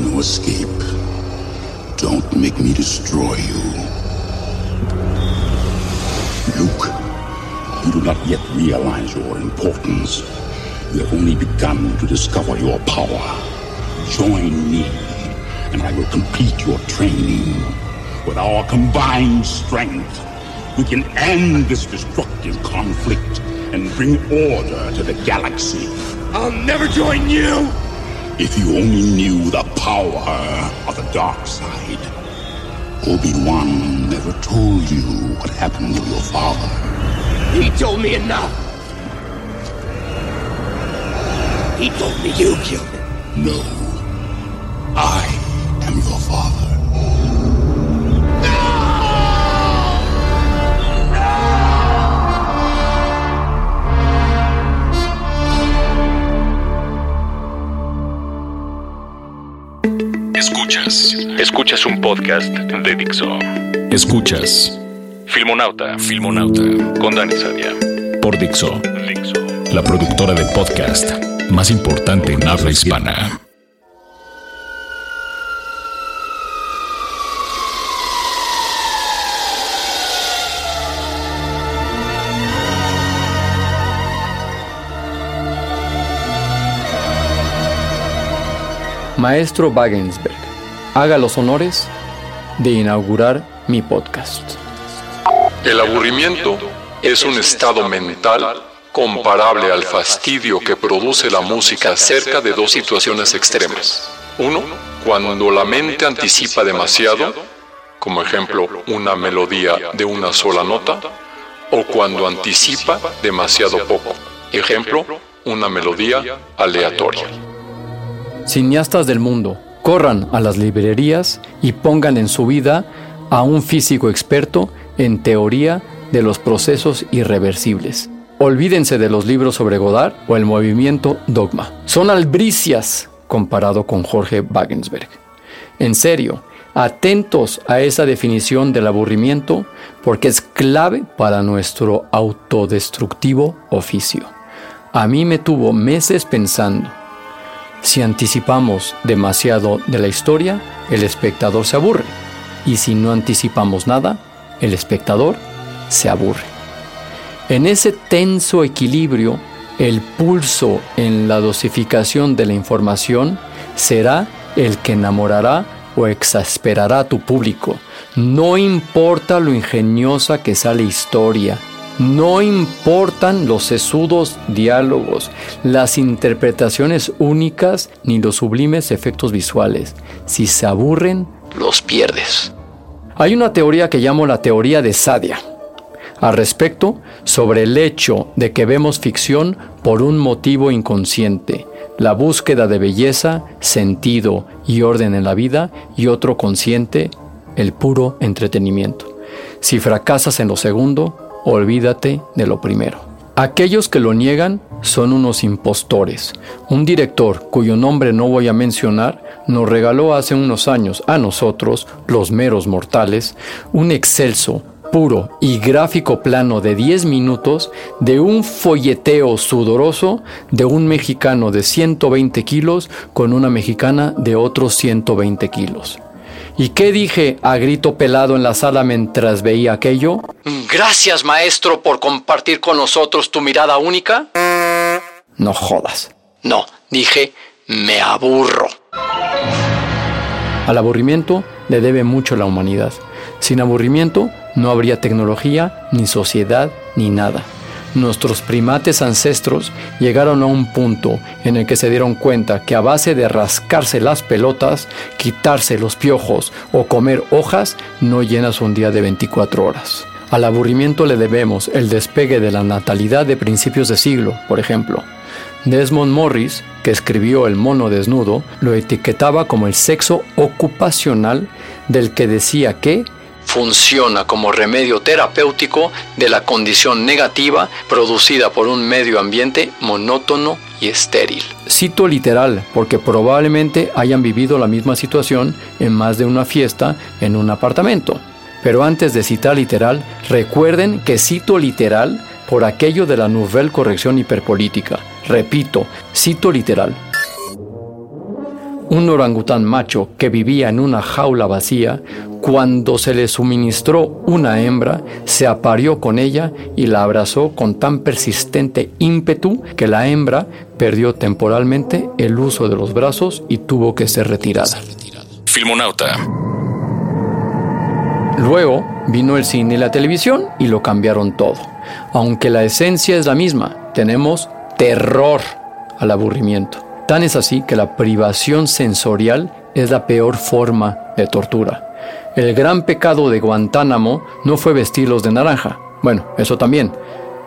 No escape. Don't make me destroy you. Luke, you do not yet realize your importance. You have only begun to discover your power. Join me, and I will complete your training. With our combined strength, we can end this destructive conflict and bring order to the galaxy. I'll never join you! If you only knew the power of the dark side. Obi-Wan never told you what happened to your father. He told me enough! He told me you killed him. No. I Escuchas. Escuchas un podcast de Dixo. Escuchas. Filmonauta. Filmonauta. Con Dani Sadia. Por Dixo. Dixo. La productora de podcast más importante en habla hispana. Maestro Wagensberg, haga los honores de inaugurar mi podcast. El aburrimiento es un estado mental comparable al fastidio que produce la música cerca de dos situaciones extremas. Uno, cuando la mente anticipa demasiado, como ejemplo una melodía de una sola nota, o cuando anticipa demasiado poco, ejemplo una melodía aleatoria. Cineastas del mundo, corran a las librerías y pongan en su vida a un físico experto en teoría de los procesos irreversibles. Olvídense de los libros sobre Godard o el movimiento Dogma. Son albricias comparado con Jorge Wagensberg. En serio, atentos a esa definición del aburrimiento porque es clave para nuestro autodestructivo oficio. A mí me tuvo meses pensando, si anticipamos demasiado de la historia, el espectador se aburre. Y si no anticipamos nada, el espectador se aburre. En ese tenso equilibrio, el pulso en la dosificación de la información será el que enamorará o exasperará a tu público. No importa lo ingeniosa que sea la historia, no importan los sesudos diálogos, las interpretaciones únicas ni los sublimes efectos visuales. Si se aburren, los pierdes. Hay una teoría que llamo la teoría de Sadia. Al respecto, sobre el hecho de que vemos ficción por un motivo inconsciente, la búsqueda de belleza, sentido y orden en la vida, y otro consciente, el puro entretenimiento. Si fracasas en lo segundo, olvídate de lo primero. Aquellos que lo niegan son unos impostores. Un director, cuyo nombre no voy a mencionar, nos regaló hace unos años a nosotros, los meros mortales, un excelso, puro y gráfico plano de 10 minutos de un folleteo sudoroso de un mexicano de 120 kilos con una mexicana de otros 120 kilos. ¿Y qué dije a grito pelado en la sala mientras veía aquello? Gracias, maestro, por compartir con nosotros tu mirada única. No jodas. No, dije, me aburro. Al aburrimiento le debe mucho la humanidad. Sin aburrimiento no habría tecnología, ni sociedad, ni nada. Nuestros primates ancestros llegaron a un punto en el que se dieron cuenta que a base de rascarse las pelotas, quitarse los piojos o comer hojas, no llenas un día de 24 horas. Al aburrimiento le debemos el despegue de la natalidad de principios de siglo, por ejemplo. Desmond Morris, que escribió El mono desnudo, lo etiquetaba como el sexo ocupacional del que decía que funciona como remedio terapéutico de la condición negativa producida por un medio ambiente monótono y estéril. Cito literal porque probablemente hayan vivido la misma situación en más de una fiesta en un apartamento. Pero antes de citar literal, recuerden que cito literal por aquello de la nouvelle corrección hiperpolítica. Repito, cito literal. Un orangután macho que vivía en una jaula vacía, cuando se le suministró una hembra, se aparió con ella y la abrazó con tan persistente ímpetu que la hembra perdió temporalmente el uso de los brazos y tuvo que ser retirada. Filmonauta. Luego vino el cine y la televisión y lo cambiaron todo. Aunque la esencia es la misma, tenemos terror al aburrimiento. Tan es así que la privación sensorial es la peor forma de tortura. El gran pecado de Guantánamo no fue vestirlos de naranja, bueno, eso también,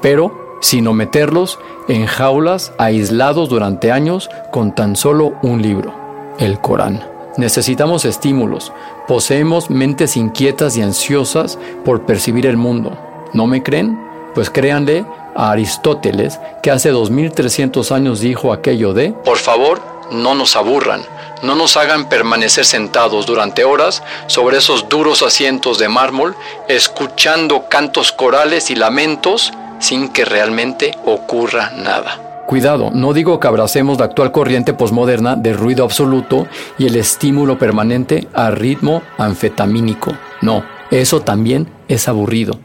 pero sino meterlos en jaulas aislados durante años con tan solo un libro, el Corán. Necesitamos estímulos. Poseemos mentes inquietas y ansiosas por percibir el mundo. ¿No me creen? Pues créanle a Aristóteles, que hace 2300 años dijo aquello de, por favor, no nos aburran, no nos hagan permanecer sentados durante horas sobre esos duros asientos de mármol, escuchando cantos corales y lamentos sin que realmente ocurra nada. Cuidado, no digo que abracemos la actual corriente posmoderna de ruido absoluto y el estímulo permanente a ritmo anfetamínico. No, eso también es aburrido.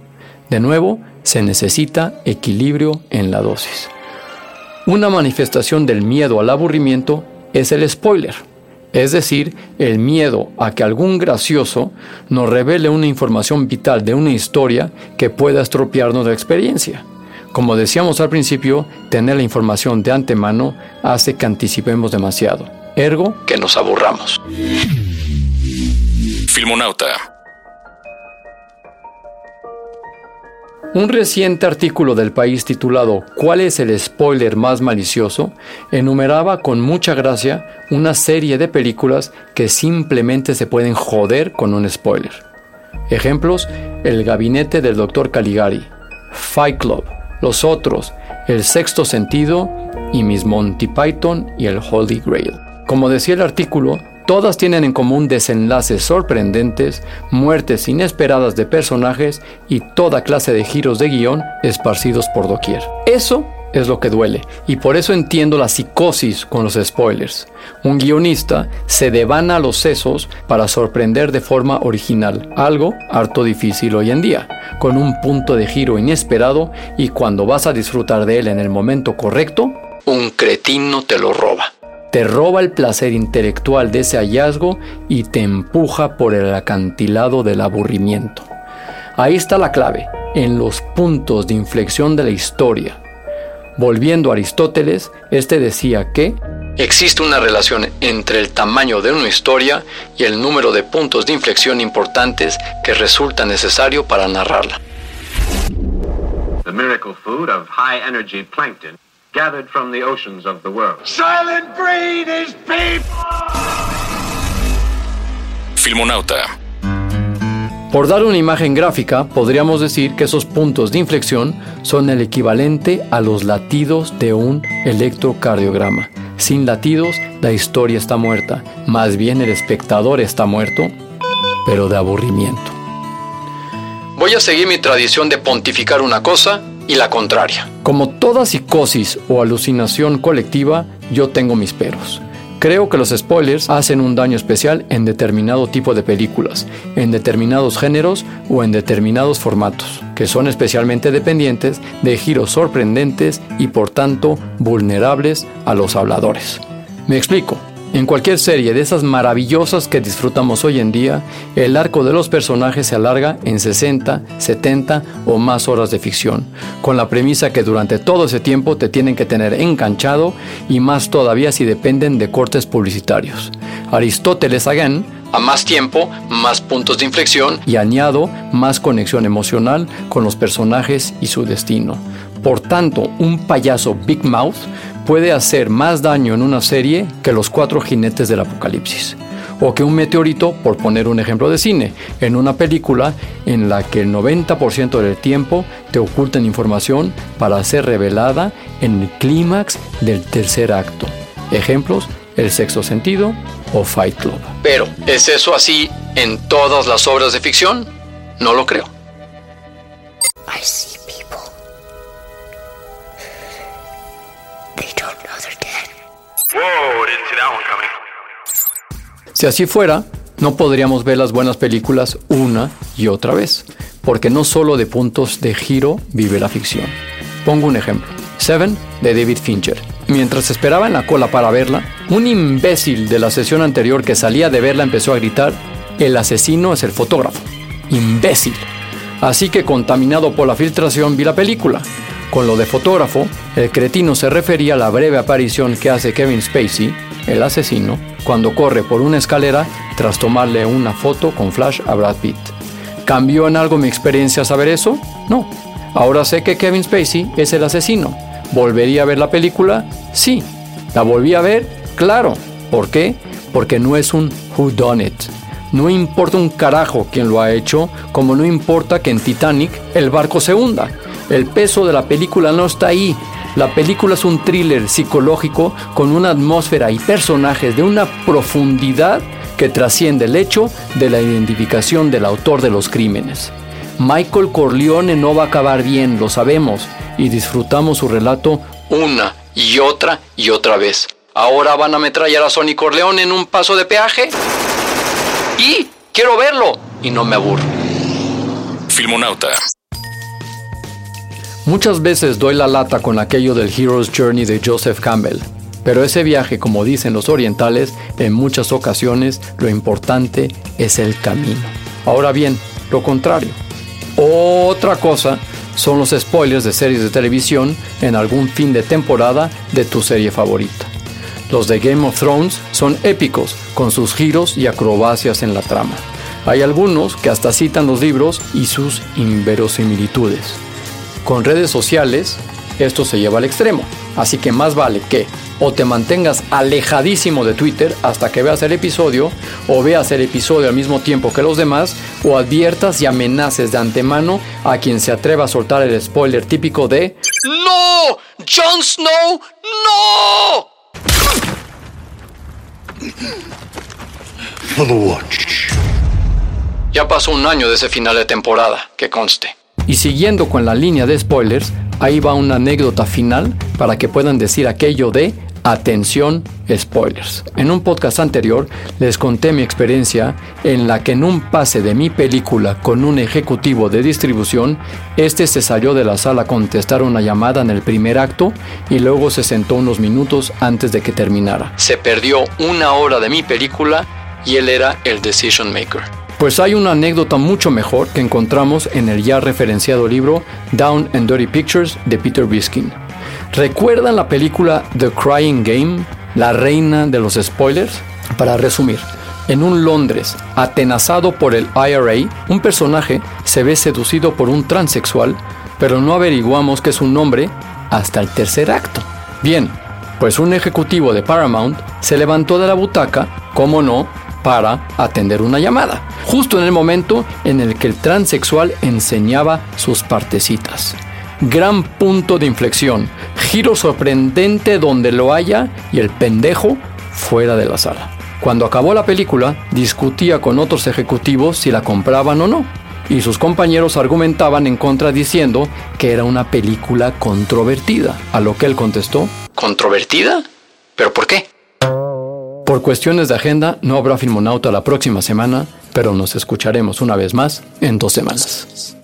De nuevo, se necesita equilibrio en la dosis. Una manifestación del miedo al aburrimiento es el spoiler, es decir, el miedo a que algún gracioso nos revele una información vital de una historia que pueda estropearnos la experiencia. Como decíamos al principio, tener la información de antemano hace que anticipemos demasiado, ergo que nos aburramos. Filmonauta. Un reciente artículo del país titulado ¿Cuál es el spoiler más malicioso? enumeraba con mucha gracia una serie de películas que simplemente se pueden joder con un spoiler. Ejemplos, El gabinete del Dr. Caligari, Fight Club, los otros, el sexto sentido y Miss Monty Python y el Holy Grail. Como decía el artículo, todas tienen en común desenlaces sorprendentes, muertes inesperadas de personajes y toda clase de giros de guion esparcidos por doquier. Eso es lo que duele, y por eso entiendo la psicosis con los spoilers. Un guionista se devana los sesos para sorprender de forma original, algo harto difícil hoy en día, con un punto de giro inesperado y cuando vas a disfrutar de él en el momento correcto, un cretino te lo roba. Te roba el placer intelectual de ese hallazgo y te empuja por el acantilado del aburrimiento. Ahí está la clave, en los puntos de inflexión de la historia Volviendo a Aristóteles, este decía que existe una relación entre el tamaño de una historia y el número de puntos de inflexión importantes que resulta necesario para narrarla. The miracle food of high energy plankton gathered from the oceans of the world. Silent breed is people. Filmonauta por dar una imagen gráfica, podríamos decir que esos puntos de inflexión son el equivalente a los latidos de un electrocardiograma. Sin latidos, la historia está muerta, más bien el espectador está muerto, pero de aburrimiento. Voy a seguir mi tradición de pontificar una cosa y la contraria. Como toda psicosis o alucinación colectiva, yo tengo mis peros. Creo que los spoilers hacen un daño especial en determinado tipo de películas, en determinados géneros o en determinados formatos, que son especialmente dependientes de giros sorprendentes y por tanto vulnerables a los habladores. Me explico. En cualquier serie de esas maravillosas que disfrutamos hoy en día, el arco de los personajes se alarga en 60, 70 o más horas de ficción, con la premisa que durante todo ese tiempo te tienen que tener enganchado y más todavía si dependen de cortes publicitarios. Aristóteles Again a más tiempo, más puntos de inflexión y añado más conexión emocional con los personajes y su destino. Por tanto, un payaso Big Mouth puede hacer más daño en una serie que los cuatro jinetes del apocalipsis. O que un meteorito, por poner un ejemplo de cine, en una película en la que el 90% del tiempo te ocultan información para ser revelada en el clímax del tercer acto. Ejemplos, El sexto sentido o Fight Club. Pero, ¿es eso así en todas las obras de ficción? No lo creo. Si así fuera, no podríamos ver las buenas películas una y otra vez, porque no solo de puntos de giro vive la ficción. Pongo un ejemplo. Seven de David Fincher. Mientras esperaba en la cola para verla, un imbécil de la sesión anterior que salía de verla empezó a gritar, el asesino es el fotógrafo. Imbécil. Así que contaminado por la filtración vi la película. Con lo de fotógrafo, el cretino se refería a la breve aparición que hace Kevin Spacey, el asesino, cuando corre por una escalera tras tomarle una foto con flash a Brad Pitt. ¿Cambió en algo mi experiencia saber eso? No. Ahora sé que Kevin Spacey es el asesino. ¿Volvería a ver la película? Sí. ¿La volví a ver? Claro. ¿Por qué? Porque no es un who done it. No importa un carajo quién lo ha hecho, como no importa que en Titanic el barco se hunda. El peso de la película no está ahí, la película es un thriller psicológico con una atmósfera y personajes de una profundidad que trasciende el hecho de la identificación del autor de los crímenes. Michael Corleone no va a acabar bien, lo sabemos, y disfrutamos su relato una y otra y otra vez. ¿Ahora van a ametrallar a Sonny Corleone en un paso de peaje? Y quiero verlo, y no me aburro. Filmonauta. Muchas veces doy la lata con aquello del Hero's Journey de Joseph Campbell, pero ese viaje, como dicen los orientales, en muchas ocasiones lo importante es el camino. Ahora bien, lo contrario. Otra cosa son los spoilers de series de televisión en algún fin de temporada de tu serie favorita. Los de Game of Thrones son épicos, con sus giros y acrobacias en la trama. Hay algunos que hasta citan los libros y sus inverosimilitudes. Con redes sociales, esto se lleva al extremo. Así que más vale que o te mantengas alejadísimo de Twitter hasta que veas el episodio, o veas el episodio al mismo tiempo que los demás, o adviertas y amenaces de antemano a quien se atreva a soltar el spoiler típico de ¡No! ¡Jon Snow! ¡No! Ya pasó un año de ese final de temporada, que conste. Y siguiendo con la línea de spoilers, ahí va una anécdota final para que puedan decir aquello de atención spoilers. En un podcast anterior les conté mi experiencia en la que en un pase de mi película con un ejecutivo de distribución, este se salió de la sala a contestar una llamada en el primer acto y luego se sentó unos minutos antes de que terminara. Se perdió una hora de mi película y él era el decision maker. Pues hay una anécdota mucho mejor que encontramos en el ya referenciado libro Down and Dirty Pictures de Peter Biskin. ¿Recuerdan la película The Crying Game, la reina de los spoilers? Para resumir, en un Londres atenazado por el IRA, un personaje se ve seducido por un transexual, pero no averiguamos que es un hombre hasta el tercer acto. Bien, pues un ejecutivo de Paramount se levantó de la butaca, como no, para atender una llamada, justo en el momento en el que el transexual enseñaba sus partecitas. Gran punto de inflexión, giro sorprendente donde lo haya y el pendejo fuera de la sala. Cuando acabó la película, discutía con otros ejecutivos si la compraban o no, y sus compañeros argumentaban en contra diciendo que era una película controvertida, a lo que él contestó, ¿controvertida? ¿Pero por qué? Por cuestiones de agenda no habrá Filmonauta la próxima semana, pero nos escucharemos una vez más en dos semanas.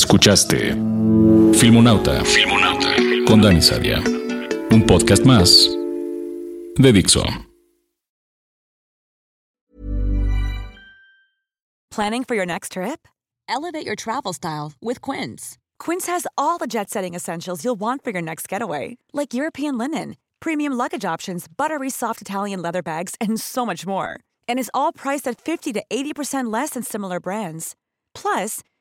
Escuchaste Filmonauta, Filmonauta con Dani Sadia. Un podcast más de Dixo. Planning for your next trip? Elevate your travel style with Quince. Quince has all the jet-setting essentials you'll want for your next getaway, like European linen, premium luggage options, buttery soft Italian leather bags, and so much more. And is all priced at 50 to 80% less than similar brands. Plus,